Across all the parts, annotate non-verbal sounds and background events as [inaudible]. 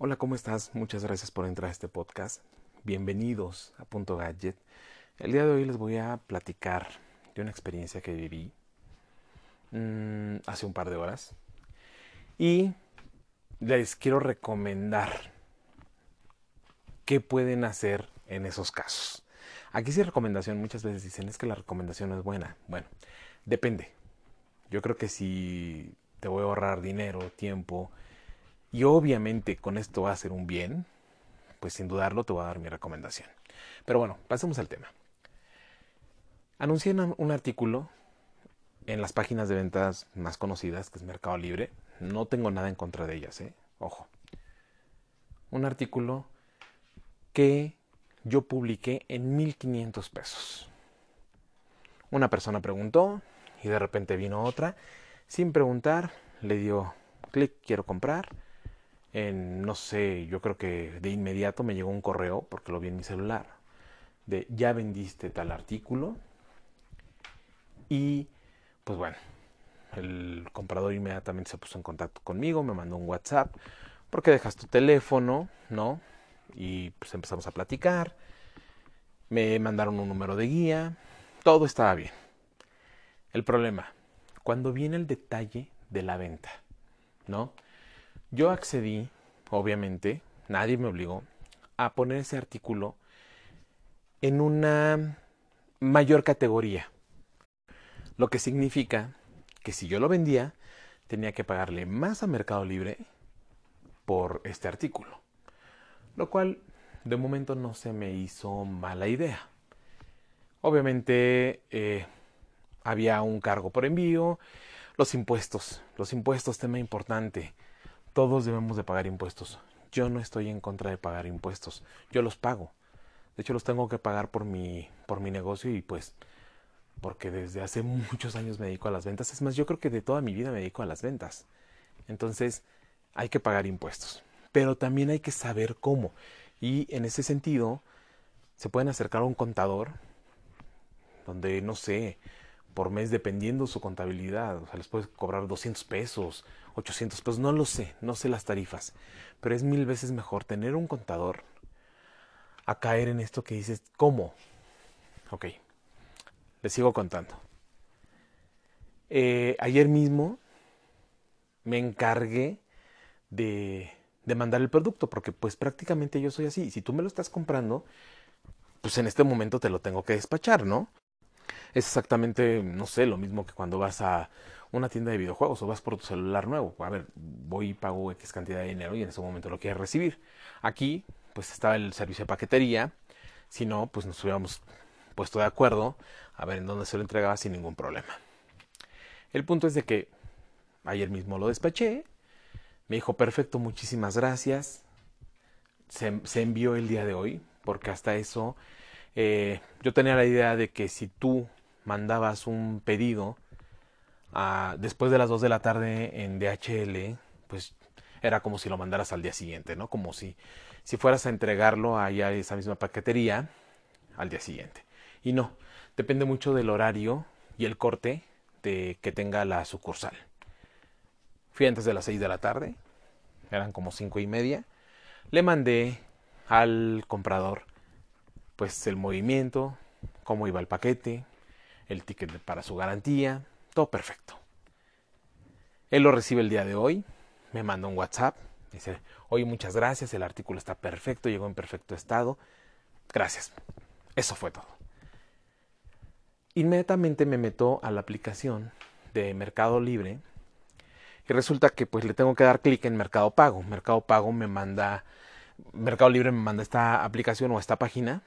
Hola, ¿cómo estás? Muchas gracias por entrar a este podcast. Bienvenidos a Punto Gadget. El día de hoy les voy a platicar de una experiencia que viví mmm, hace un par de horas y les quiero recomendar qué pueden hacer en esos casos. Aquí sí recomendación, muchas veces dicen es que la recomendación no es buena. Bueno, depende. Yo creo que si te voy a ahorrar dinero, tiempo, y obviamente con esto va a ser un bien, pues sin dudarlo te voy a dar mi recomendación. Pero bueno, pasemos al tema. Anuncié un artículo en las páginas de ventas más conocidas, que es Mercado Libre. No tengo nada en contra de ellas, ¿eh? Ojo. Un artículo que yo publiqué en 1500 pesos. Una persona preguntó y de repente vino otra. Sin preguntar, le dio clic, quiero comprar en, no sé, yo creo que de inmediato me llegó un correo, porque lo vi en mi celular, de ya vendiste tal artículo. Y pues bueno, el comprador inmediatamente se puso en contacto conmigo, me mandó un WhatsApp, porque dejas tu teléfono, ¿no? Y pues empezamos a platicar, me mandaron un número de guía, todo estaba bien. El problema, cuando viene el detalle de la venta, ¿no? Yo accedí, obviamente, nadie me obligó, a poner ese artículo en una mayor categoría. Lo que significa que si yo lo vendía, tenía que pagarle más a Mercado Libre por este artículo. Lo cual de momento no se me hizo mala idea. Obviamente eh, había un cargo por envío, los impuestos, los impuestos, tema importante todos debemos de pagar impuestos. Yo no estoy en contra de pagar impuestos. Yo los pago. De hecho, los tengo que pagar por mi, por mi negocio y pues porque desde hace [laughs] muchos años me dedico a las ventas. Es más, yo creo que de toda mi vida me dedico a las ventas. Entonces, hay que pagar impuestos. Pero también hay que saber cómo. Y en ese sentido, se pueden acercar a un contador donde, no sé, por mes dependiendo su contabilidad. O sea, les puedes cobrar 200 pesos, 800 pesos, no lo sé, no sé las tarifas. Pero es mil veces mejor tener un contador a caer en esto que dices, ¿cómo? Ok, les sigo contando. Eh, ayer mismo me encargué de, de mandar el producto, porque pues prácticamente yo soy así. Si tú me lo estás comprando, pues en este momento te lo tengo que despachar, ¿no? Es exactamente, no sé, lo mismo que cuando vas a una tienda de videojuegos o vas por tu celular nuevo. A ver, voy y pago X cantidad de dinero y en ese momento lo quieres recibir. Aquí, pues estaba el servicio de paquetería. Si no, pues nos hubiéramos puesto de acuerdo a ver en dónde se lo entregaba sin ningún problema. El punto es de que ayer mismo lo despaché. Me dijo, perfecto, muchísimas gracias. Se, envió el día de hoy, porque hasta eso eh, yo tenía la idea de que si tú mandabas un pedido a, después de las 2 de la tarde en DHL, pues era como si lo mandaras al día siguiente, ¿no? Como si, si fueras a entregarlo allá a esa misma paquetería al día siguiente. Y no, depende mucho del horario y el corte de que tenga la sucursal. Fui antes de las 6 de la tarde, eran como cinco y media. Le mandé al comprador pues el movimiento, cómo iba el paquete, el ticket para su garantía, todo perfecto. Él lo recibe el día de hoy, me manda un WhatsApp, dice, oye, muchas gracias, el artículo está perfecto, llegó en perfecto estado, gracias. Eso fue todo. Inmediatamente me meto a la aplicación de Mercado Libre y resulta que pues le tengo que dar clic en Mercado Pago. Mercado Pago me manda, Mercado Libre me manda esta aplicación o esta página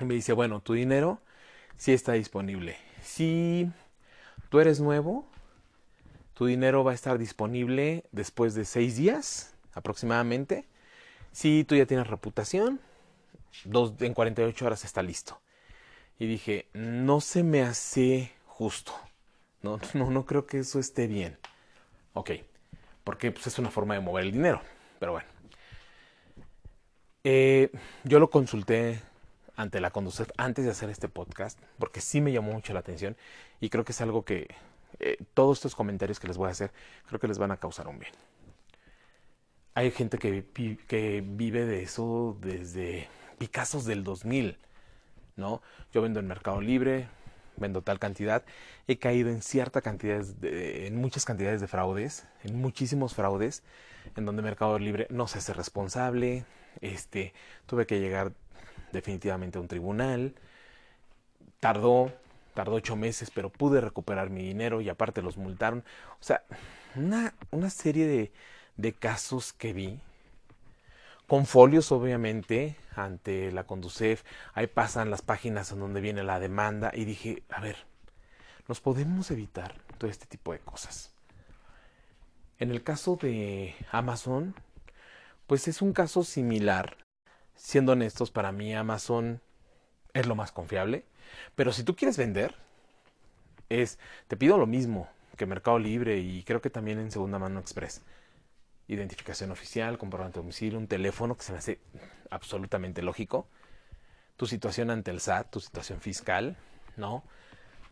y me dice, bueno, tu dinero sí está disponible. Si tú eres nuevo, tu dinero va a estar disponible después de seis días aproximadamente. Si tú ya tienes reputación, dos, en 48 horas está listo. Y dije, no se me hace justo. No, [laughs] no, no creo que eso esté bien. Ok, porque pues, es una forma de mover el dinero. Pero bueno. Eh, yo lo consulté ante la conducción antes de hacer este podcast, porque sí me llamó mucho la atención y creo que es algo que eh, todos estos comentarios que les voy a hacer creo que les van a causar un bien. hay gente que, que vive de eso desde Picassos del 2000, ¿no? Yo vendo en Mercado Libre, vendo tal cantidad, he caído en cierta cantidad, de, en muchas cantidades de fraudes, en muchísimos fraudes, en donde Mercado Libre no se hace responsable, este, tuve que llegar definitivamente a un tribunal, tardó, tardó ocho meses, pero pude recuperar mi dinero y aparte los multaron, o sea, una, una serie de, de casos que vi, con folios obviamente ante la Conducef, ahí pasan las páginas en donde viene la demanda y dije, a ver, nos podemos evitar todo este tipo de cosas. En el caso de Amazon, pues es un caso similar. Siendo honestos, para mí Amazon es lo más confiable. Pero si tú quieres vender, es, te pido lo mismo que Mercado Libre y creo que también en Segunda Mano Express identificación oficial, comprobante de domicilio, un teléfono que se me hace absolutamente lógico, tu situación ante el SAT, tu situación fiscal, ¿no?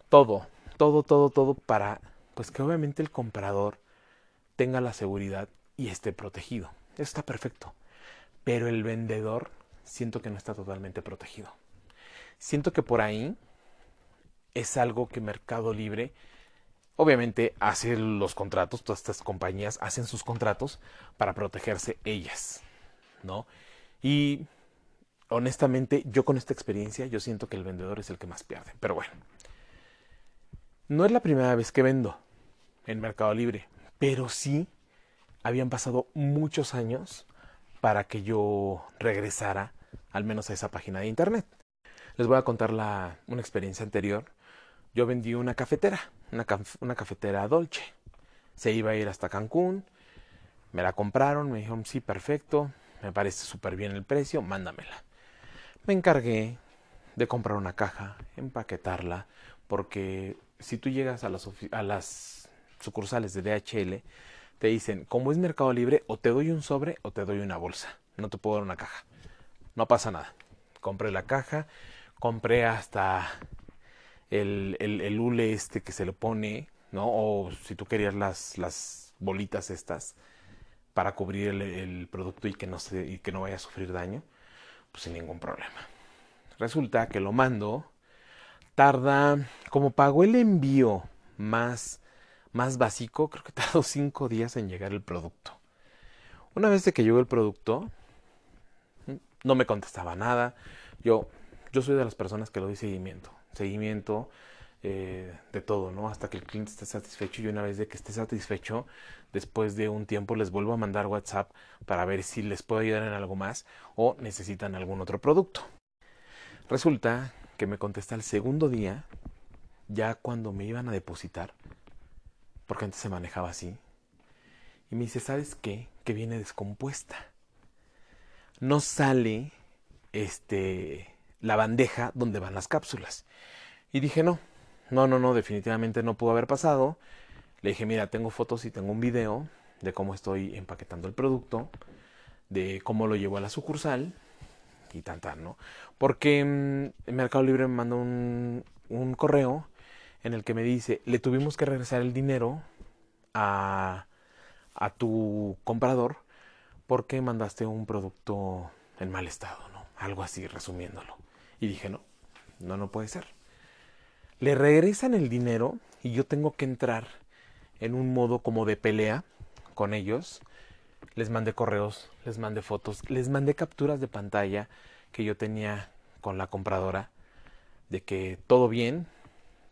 Todo, todo, todo, todo para, pues que obviamente el comprador tenga la seguridad y esté protegido. Eso está perfecto. Pero el vendedor siento que no está totalmente protegido. Siento que por ahí es algo que Mercado Libre obviamente hace los contratos, todas estas compañías hacen sus contratos para protegerse ellas, ¿no? Y honestamente, yo con esta experiencia, yo siento que el vendedor es el que más pierde. Pero bueno, no es la primera vez que vendo en Mercado Libre, pero sí habían pasado muchos años para que yo regresara al menos a esa página de internet. Les voy a contar una experiencia anterior yo vendí una cafetera, una, una cafetera Dolce. Se iba a ir hasta Cancún, me la compraron, me dijeron, sí, perfecto, me parece súper bien el precio, mándamela. Me encargué de comprar una caja, empaquetarla, porque si tú llegas a las, a las sucursales de DHL, te dicen, como es Mercado Libre, o te doy un sobre o te doy una bolsa. No te puedo dar una caja. No pasa nada. Compré la caja, compré hasta el, el, hule este que se le pone, ¿no? O si tú querías las, las bolitas estas para cubrir el, producto y que, no se, y que no vaya a sufrir daño, pues sin ningún problema. Resulta que lo mando, tarda, como pagó el envío más, más básico, creo que [laughs] tardó cinco días en llegar el producto. Una vez de que llegó el producto, no me contestaba nada. Yo, yo soy de las personas que lo doy seguimiento seguimiento eh, de todo, ¿no? Hasta que el cliente esté satisfecho y una vez de que esté satisfecho, después de un tiempo les vuelvo a mandar WhatsApp para ver si les puedo ayudar en algo más o necesitan algún otro producto. Resulta que me contesta el segundo día, ya cuando me iban a depositar, porque antes se manejaba así, y me dice, ¿sabes qué? Que viene descompuesta. No sale este la bandeja donde van las cápsulas. Y dije, no, no, no, no, definitivamente no pudo haber pasado. Le dije, mira, tengo fotos y tengo un video de cómo estoy empaquetando el producto, de cómo lo llevo a la sucursal y tan, tan, ¿no? Porque mm, el Mercado Libre me mandó un, un correo en el que me dice, le tuvimos que regresar el dinero a, a tu comprador porque mandaste un producto en mal estado, ¿no? Algo así, resumiéndolo. Y dije, no, no, no puede ser. Le regresan el dinero y yo tengo que entrar en un modo como de pelea con ellos. Les mandé correos, les mandé fotos, les mandé capturas de pantalla que yo tenía con la compradora de que todo bien,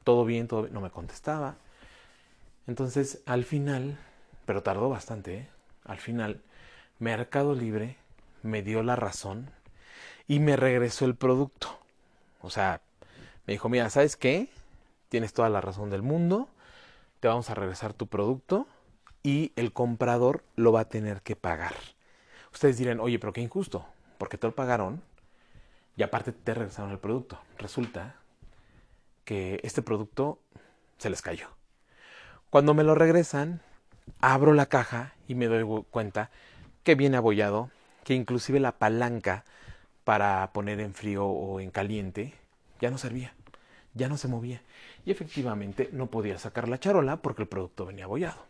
todo bien, todo bien. no me contestaba. Entonces, al final, pero tardó bastante, ¿eh? al final, Mercado Libre me dio la razón y me regresó el producto. O sea, me dijo, mira, ¿sabes qué? Tienes toda la razón del mundo, te vamos a regresar tu producto y el comprador lo va a tener que pagar. Ustedes dirán, oye, pero qué injusto, porque te lo pagaron y aparte te regresaron el producto. Resulta que este producto se les cayó. Cuando me lo regresan, abro la caja y me doy cuenta que viene abollado, que inclusive la palanca para poner en frío o en caliente, ya no servía, ya no se movía. Y efectivamente no podía sacar la charola porque el producto venía abollado.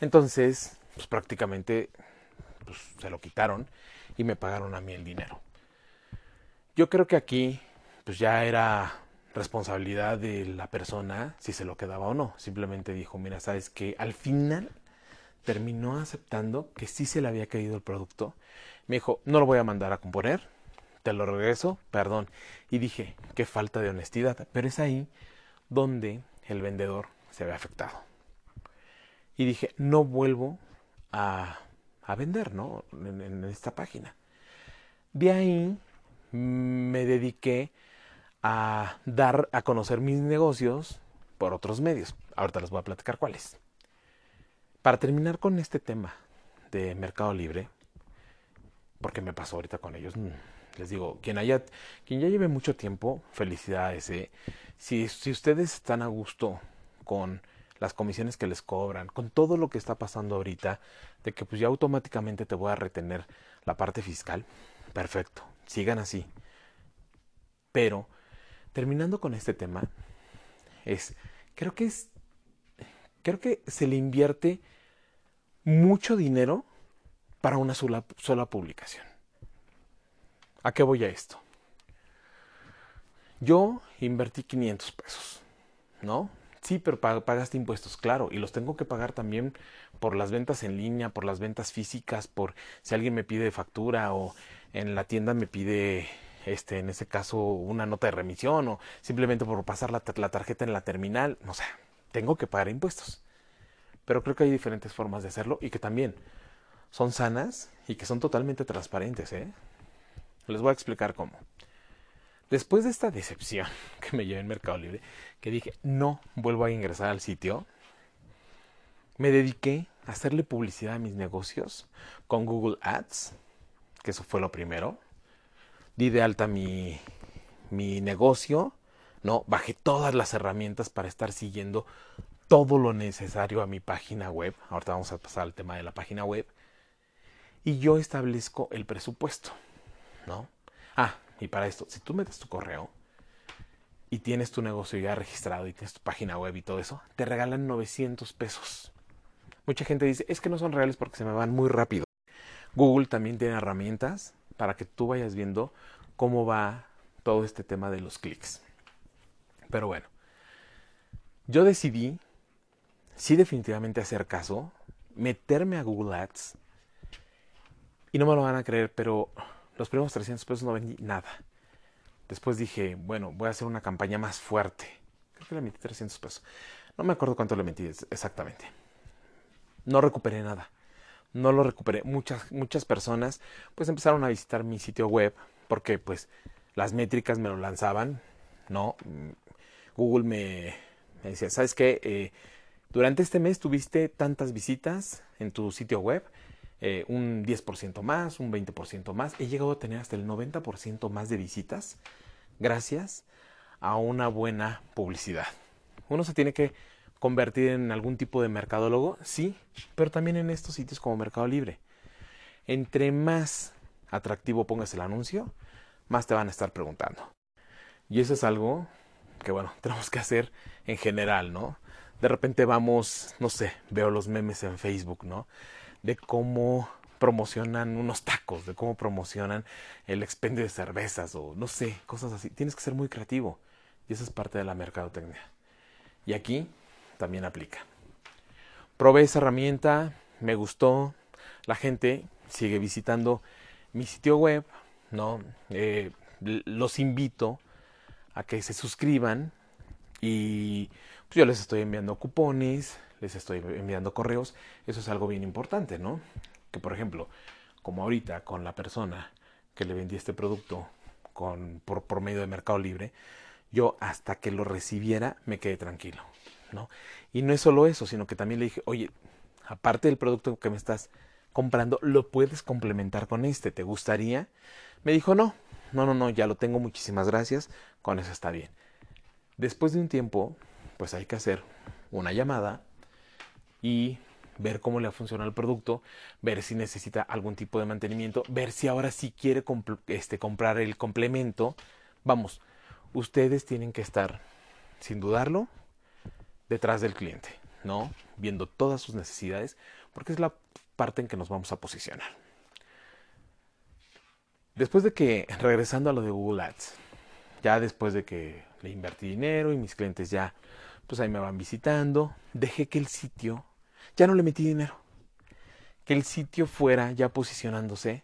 Entonces, pues prácticamente pues se lo quitaron y me pagaron a mí el dinero. Yo creo que aquí pues ya era responsabilidad de la persona si se lo quedaba o no. Simplemente dijo, mira, sabes que al final terminó aceptando que sí se le había caído el producto. Me dijo, no lo voy a mandar a componer, te lo regreso, perdón. Y dije, qué falta de honestidad. Pero es ahí donde el vendedor se ve afectado. Y dije, no vuelvo a, a vender, ¿no? En, en esta página. De ahí me dediqué a dar a conocer mis negocios por otros medios. Ahorita les voy a platicar cuáles. Para terminar con este tema de Mercado Libre, porque me pasó ahorita con ellos, mm, les digo, quien haya, quien ya lleve mucho tiempo, felicidades. ¿eh? Si, si ustedes están a gusto con las comisiones que les cobran, con todo lo que está pasando ahorita, de que pues ya automáticamente te voy a retener la parte fiscal, perfecto, sigan así. Pero, terminando con este tema, es, creo que es, creo que se le invierte mucho dinero para una sola, sola publicación. ¿A qué voy a esto? Yo invertí 500 pesos, ¿no? Sí, pero pagaste impuestos, claro, y los tengo que pagar también por las ventas en línea, por las ventas físicas, por si alguien me pide factura o en la tienda me pide, este, en ese caso, una nota de remisión o simplemente por pasar la, tarjeta en la terminal, no sé, tengo que pagar impuestos. Pero creo que hay diferentes formas de hacerlo y que también son sanas y que son totalmente transparentes, ¿eh? Les voy a explicar cómo. Después de esta decepción [laughs] que me llevé en Mercado Libre, que dije, no vuelvo a ingresar al sitio, me dediqué a hacerle publicidad a mis negocios con Google Ads, que eso fue lo primero. Di de alta mi, mi negocio, ¿no? Bajé todas las herramientas para estar siguiendo todo lo necesario a mi página web. Ahorita vamos a pasar al tema de la página web. Y yo establezco el presupuesto, ¿no? Ah, y para esto, si tú metes tu correo y tienes tu negocio ya registrado y tienes tu página web y todo eso, te regalan 900 pesos. Mucha gente dice, es que no son reales porque se me van muy rápido. Google también tiene herramientas para que tú vayas viendo cómo va todo este tema de los clics. Pero bueno, yo decidí, sí definitivamente hacer caso, meterme a Google Ads. Y no me lo van a creer, pero los primeros 300 pesos no vendí nada. Después dije, bueno, voy a hacer una campaña más fuerte. Creo que le metí 300 pesos. No me acuerdo cuánto le metí exactamente. No recuperé nada. No lo recuperé. Muchas, muchas personas pues empezaron a visitar mi sitio web porque pues las métricas me lo lanzaban, ¿no? Google me, decía, ¿sabes qué? Eh, durante este mes tuviste tantas visitas en tu sitio web eh, un 10% más, un 20% más. He llegado a tener hasta el 90% más de visitas gracias a una buena publicidad. Uno se tiene que convertir en algún tipo de mercadólogo, sí, pero también en estos sitios como Mercado Libre. Entre más atractivo pongas el anuncio, más te van a estar preguntando. Y eso es algo que, bueno, [laughs] tenemos que hacer en general, ¿no? De repente vamos, no sé, veo los memes en Facebook, ¿no? de cómo promocionan unos tacos, de cómo promocionan el expendio de cervezas o no sé, cosas así. Tienes que ser muy creativo y esa es parte de la mercadotecnia. Y aquí también aplica. Probé esa herramienta, me gustó, la gente sigue visitando mi sitio web, ¿no? Eh, los invito a que se suscriban y pues yo les estoy enviando cupones, les estoy enviando correos, eso es algo bien importante, ¿no? Que por ejemplo, como ahorita con la persona que le vendí este producto con, por, por medio de Mercado Libre, yo hasta que lo recibiera me quedé tranquilo, Y no es solo eso, sino que también le dije, oye, aparte del producto que me estás comprando, lo puedes complementar con este, ¿te gustaría? Me dijo, no, no, no, no, ya lo tengo, muchísimas gracias, con eso está bien. Después de un tiempo, pues hay que hacer una llamada y ver cómo le ha funcionado el producto, ver si necesita algún tipo de mantenimiento, ver si ahora sí quiere este, comprar el complemento. Vamos, ustedes tienen que estar, sin dudarlo, detrás del cliente, ¿no? Viendo todas sus necesidades, porque es la parte en que nos vamos a posicionar. Después de que, regresando a lo de Google Ads, ya después de que le invertí dinero y mis clientes ya, pues ahí me van visitando, dejé que el sitio, ya no le metí dinero, que el sitio fuera ya posicionándose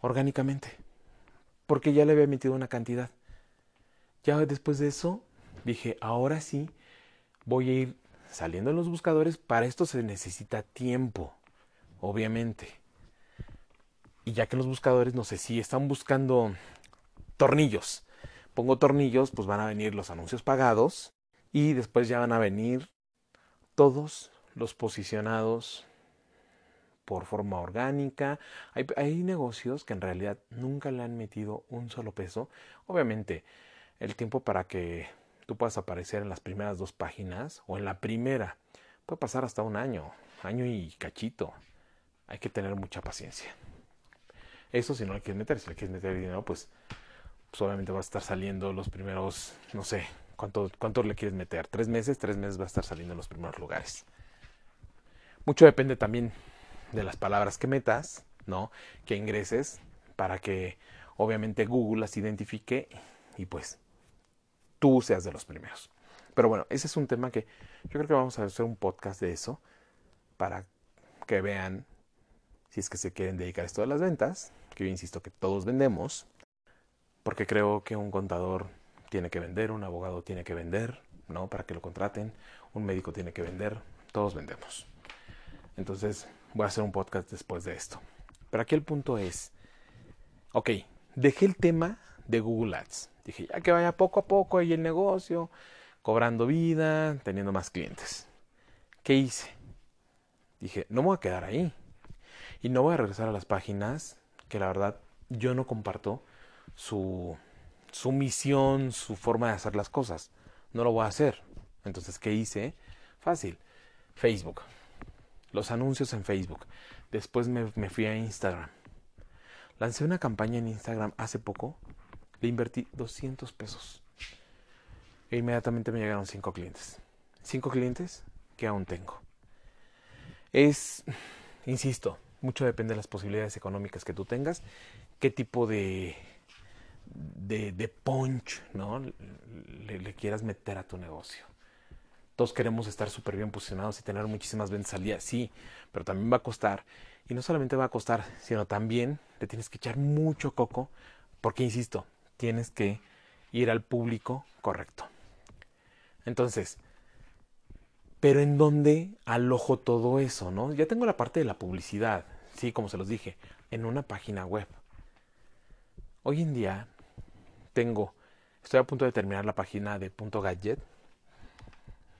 orgánicamente, porque ya le había metido una cantidad. Ya después de eso, dije, ahora sí, voy a ir saliendo en los buscadores, para esto se necesita tiempo, obviamente. Y ya que los buscadores, no sé si están buscando tornillos, pongo tornillos, pues van a venir los anuncios pagados y después ya van a venir todos los posicionados por forma orgánica. Hay, hay, negocios que en realidad nunca le han metido un solo peso. Obviamente, el tiempo para que tú puedas aparecer en las primeras dos páginas o en la primera puede pasar hasta un año, año y cachito. Hay que tener mucha paciencia. Eso si no le quieres meter, si le quieres meter dinero, pues, pues obviamente va a estar saliendo los primeros, no sé, ¿cuánto, ¿cuánto le quieres meter? ¿Tres meses? Tres meses va a estar saliendo en los primeros lugares. Mucho depende también de las palabras que metas, ¿no? Que ingreses para que obviamente Google las identifique y pues tú seas de los primeros. Pero bueno, ese es un tema que yo creo que vamos a hacer un podcast de eso para que vean si es que se quieren dedicar a esto de las ventas, que yo insisto que todos vendemos, porque creo que un contador tiene que vender, un abogado tiene que vender, ¿no? Para que lo contraten, un médico tiene que vender, todos vendemos. Entonces, voy a hacer un podcast después de esto. Pero aquí el punto es, ok, dejé el tema de Google Ads. Dije, ya que vaya poco a poco ahí el negocio, cobrando vida, teniendo más clientes. ¿Qué hice? Dije, no voy a quedar ahí. Y no voy a regresar a las páginas que la verdad yo no comparto su, su misión, su forma de hacer las cosas. No lo voy a hacer. Entonces, ¿qué hice? Fácil. Facebook. Los anuncios en Facebook. Después me, me fui a Instagram. Lancé una campaña en Instagram hace poco. Le invertí 200 pesos. E inmediatamente me llegaron 5 clientes. 5 clientes que aún tengo. Es, insisto, mucho depende de las posibilidades económicas que tú tengas, qué tipo de, de, de punch ¿no? Le, quieras meter a tu negocio. Todos queremos estar súper bien posicionados y tener muchísimas ventas al día, sí, pero también va a costar. Y no solamente va a costar, sino también le tienes que echar mucho coco, porque, insisto, tienes que ir al público correcto. Entonces, pero en dónde alojo todo eso, ¿no? Ya tengo la parte de la publicidad, sí, como se los dije, en una página web. Hoy en día tengo, estoy a punto de terminar la página de Punto Gadget.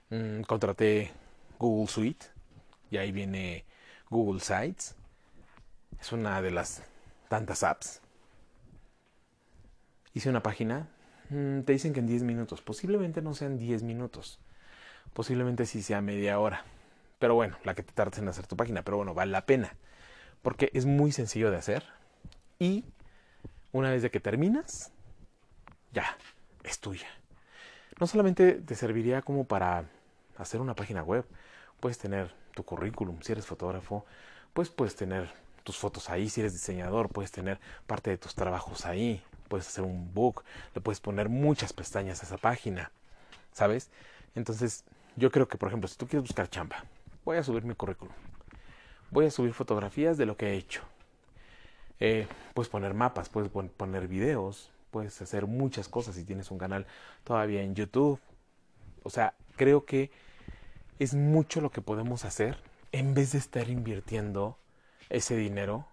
Mm, contraté Google Suite y ahí viene Google Sites. Es una de las tantas apps. Hice una página. Mm, te dicen que en 10 minutos. Posiblemente no sean 10 minutos Posiblemente sí sea media hora. Pero bueno, la que te tardes en hacer tu página. Pero bueno, vale la pena. Porque es muy sencillo de hacer. Y una vez de que terminas, ya, es tuya. No solamente te serviría como para hacer una página web. Puedes tener tu currículum. Si eres fotógrafo, pues puedes tener tus fotos ahí. Si eres diseñador, puedes tener parte de tus trabajos ahí. Puedes hacer un book. Le puedes poner muchas pestañas a esa página. ¿Sabes? Entonces, yo creo que, por ejemplo, si tú quieres buscar chamba, voy a subir mi currículum. Voy a subir fotografías de lo que he hecho. Eh, puedes poner mapas, puedes poner videos, puedes hacer muchas cosas si tienes un canal todavía en YouTube. O sea, creo que es mucho lo que podemos hacer en vez de estar invirtiendo ese dinero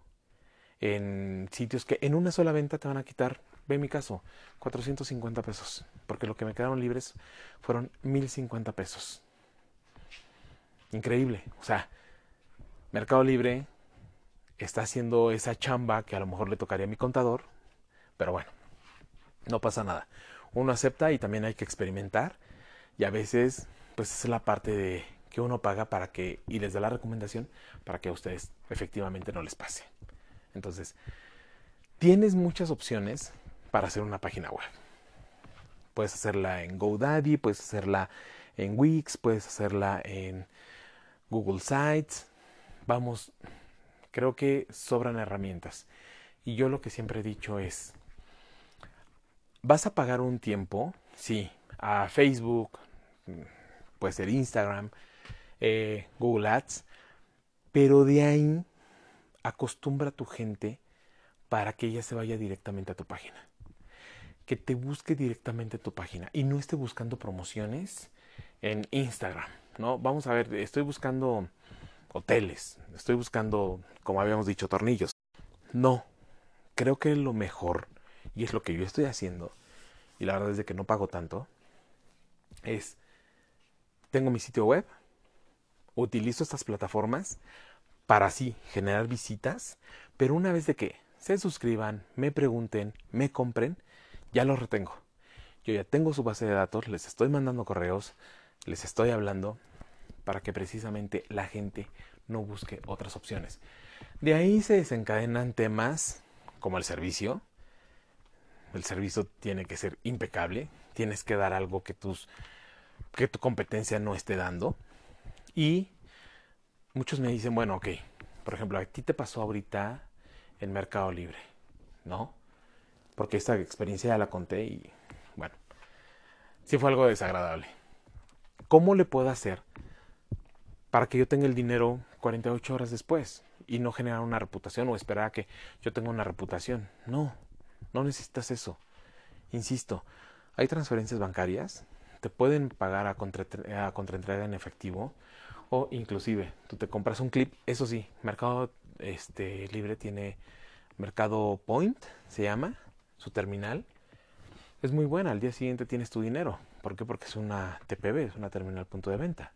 en sitios que en una sola venta te van a quitar Ve mi caso, 450 pesos, porque lo que me quedaron libres fueron 1050 pesos. Increíble, o sea, Mercado Libre está haciendo esa chamba que a lo mejor le tocaría a mi contador, pero bueno, no pasa nada. Uno acepta y también hay que experimentar y a veces pues es la parte de que uno paga para que y les da la recomendación para que a ustedes efectivamente no les pase. Entonces, tienes muchas opciones para hacer una página web. Puedes hacerla en GoDaddy, puedes hacerla en Wix, puedes hacerla en Google Sites. Vamos, creo que sobran herramientas. Y yo lo que siempre he dicho es, vas a pagar un tiempo, sí, a Facebook, puede ser Instagram, eh, Google Ads, pero de ahí acostumbra a tu gente para que ella se vaya directamente a tu página. Que te busque directamente tu página y no esté buscando promociones en Instagram, ¿no? Vamos a ver, estoy buscando hoteles, estoy buscando, como habíamos dicho, tornillos. No, creo que lo mejor, y es lo que yo estoy haciendo, y la verdad es que no pago tanto, es, tengo mi sitio web, utilizo estas plataformas para así generar visitas, pero una vez de que se suscriban, me pregunten, me compren, ya los retengo. Yo ya tengo su base de datos, les estoy mandando correos, les estoy hablando para que precisamente la gente no busque otras opciones. De ahí se desencadenan temas como el servicio. El servicio tiene que ser impecable, tienes que dar algo que tus que tu competencia no esté dando. Y muchos me dicen, bueno, ok, por ejemplo, a ti te pasó ahorita en Mercado Libre, ¿no? Porque esta experiencia ya la conté y, bueno, sí fue algo desagradable. ¿Cómo le puedo hacer para que yo tenga el dinero 48 horas después y no generar una reputación o esperar a que yo tenga una reputación? No, no necesitas eso. Insisto, hay transferencias bancarias, te pueden pagar a, contra, a contraentrega en efectivo o inclusive tú te compras un clip, eso sí, Mercado este, Libre tiene Mercado Point, se llama, su terminal. Es muy buena, al día siguiente tienes tu dinero. ¿Por qué? Porque es una TPV, es una terminal punto de venta.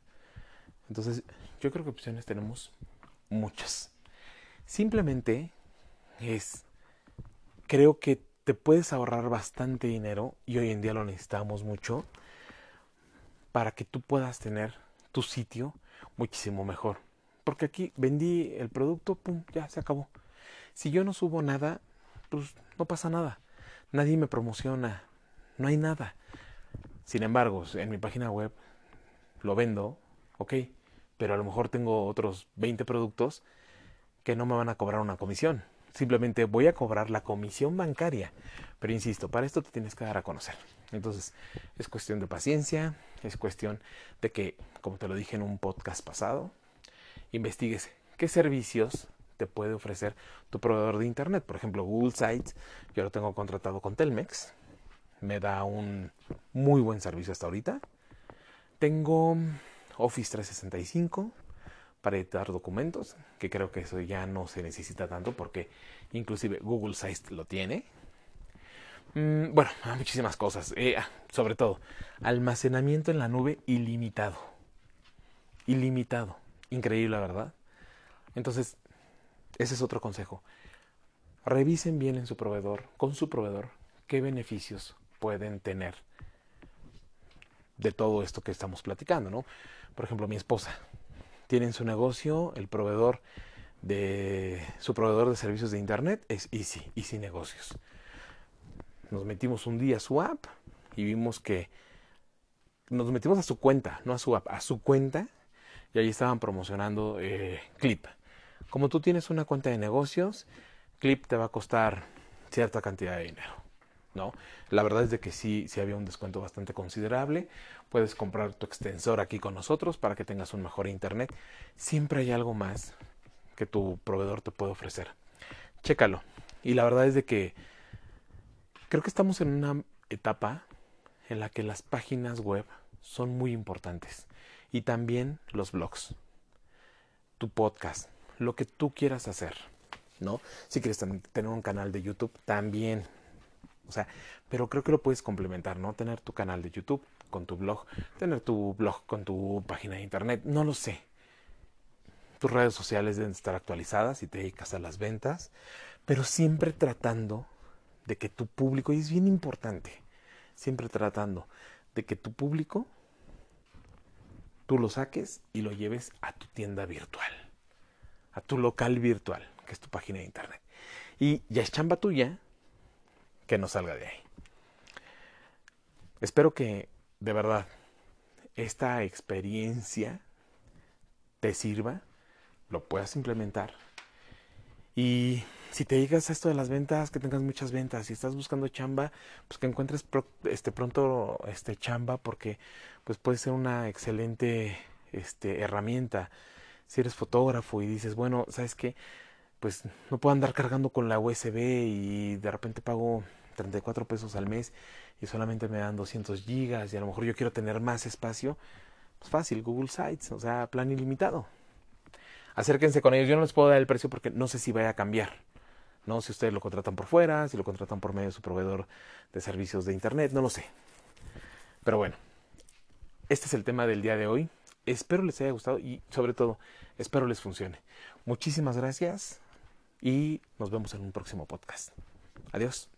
Entonces, yo creo que opciones tenemos muchas. Simplemente es, creo que te puedes ahorrar bastante dinero y hoy en día lo necesitamos mucho para que tú puedas tener tu sitio muchísimo mejor. Porque aquí vendí el producto, pum, ya se acabó. Si yo no subo nada, pues no pasa nada. Nadie me promociona, no hay nada. Sin embargo, en mi página web lo vendo, ok, pero a lo mejor tengo otros 20 productos que no me van a cobrar una comisión. Simplemente voy a cobrar la comisión bancaria. Pero insisto, para esto te tienes que dar a conocer. Entonces, es cuestión de paciencia, es cuestión de que, como te lo dije en un podcast pasado, investigues qué servicios te puede ofrecer tu proveedor de internet. Por ejemplo, Google Sites, yo lo tengo contratado con Telmex, me da un muy buen servicio hasta ahorita. Tengo Office 365 para editar documentos, que creo que eso ya no se necesita tanto porque inclusive Google Sites lo tiene. Mm, bueno, muchísimas cosas. Eh, ah, sobre todo, almacenamiento en la nube ilimitado. Ilimitado. Increíble, ¿verdad? Entonces, ese es otro consejo. Revisen bien en su proveedor, con su proveedor, qué beneficios pueden tener de todo esto que estamos platicando, ¿no? Por ejemplo, mi esposa tiene en su negocio el proveedor de su proveedor de servicios de internet es Easy, Easy Negocios nos metimos un día a su app y vimos que nos metimos a su cuenta, no a su app, a su cuenta y ahí estaban promocionando eh, Clip. Como tú tienes una cuenta de negocios, Clip te va a costar cierta cantidad de dinero. ¿no? La verdad es de que sí, sí había un descuento bastante considerable. Puedes comprar tu extensor aquí con nosotros para que tengas un mejor internet. Siempre hay algo más que tu proveedor te puede ofrecer. Chécalo. Y la verdad es de que Creo que estamos en una etapa en la que las páginas web son muy importantes y también los blogs, tu podcast, lo que tú quieras hacer, ¿no? Si quieres tener un canal de YouTube, también. O sea, pero creo que lo puedes complementar, ¿no? Tener tu canal de YouTube con tu blog, tener tu blog con tu página de internet, no lo sé. Tus redes sociales deben estar actualizadas y te dedicas a las ventas, pero siempre tratando de que tu público, y es bien importante, siempre tratando de que tu público tú lo saques y lo lleves a tu tienda virtual, a tu local virtual, que es tu página de internet. Y ya es chamba tuya que no salga de ahí. Espero que de verdad esta experiencia te sirva, lo puedas implementar y si te digas esto de las ventas, que tengas muchas ventas. Si estás buscando chamba, pues que encuentres este pronto este chamba porque pues puede ser una excelente este herramienta. Si eres fotógrafo y dices, bueno, ¿sabes qué? Pues no puedo andar cargando con la USB y de repente pago 34 pesos al mes y solamente me dan 200 gigas y a lo mejor yo quiero tener más espacio. Pues fácil, Google Sites, o sea, plan ilimitado. Acérquense con ellos. Yo no les puedo dar el precio porque no sé si vaya a cambiar. ¿no? Si ustedes lo contratan por fuera, si lo contratan por medio de su proveedor de servicios de Internet, no lo sé. Pero bueno, este es el tema del día de hoy. Espero les haya gustado y sobre todo, espero les funcione. Muchísimas gracias y nos vemos en un próximo podcast. Adiós.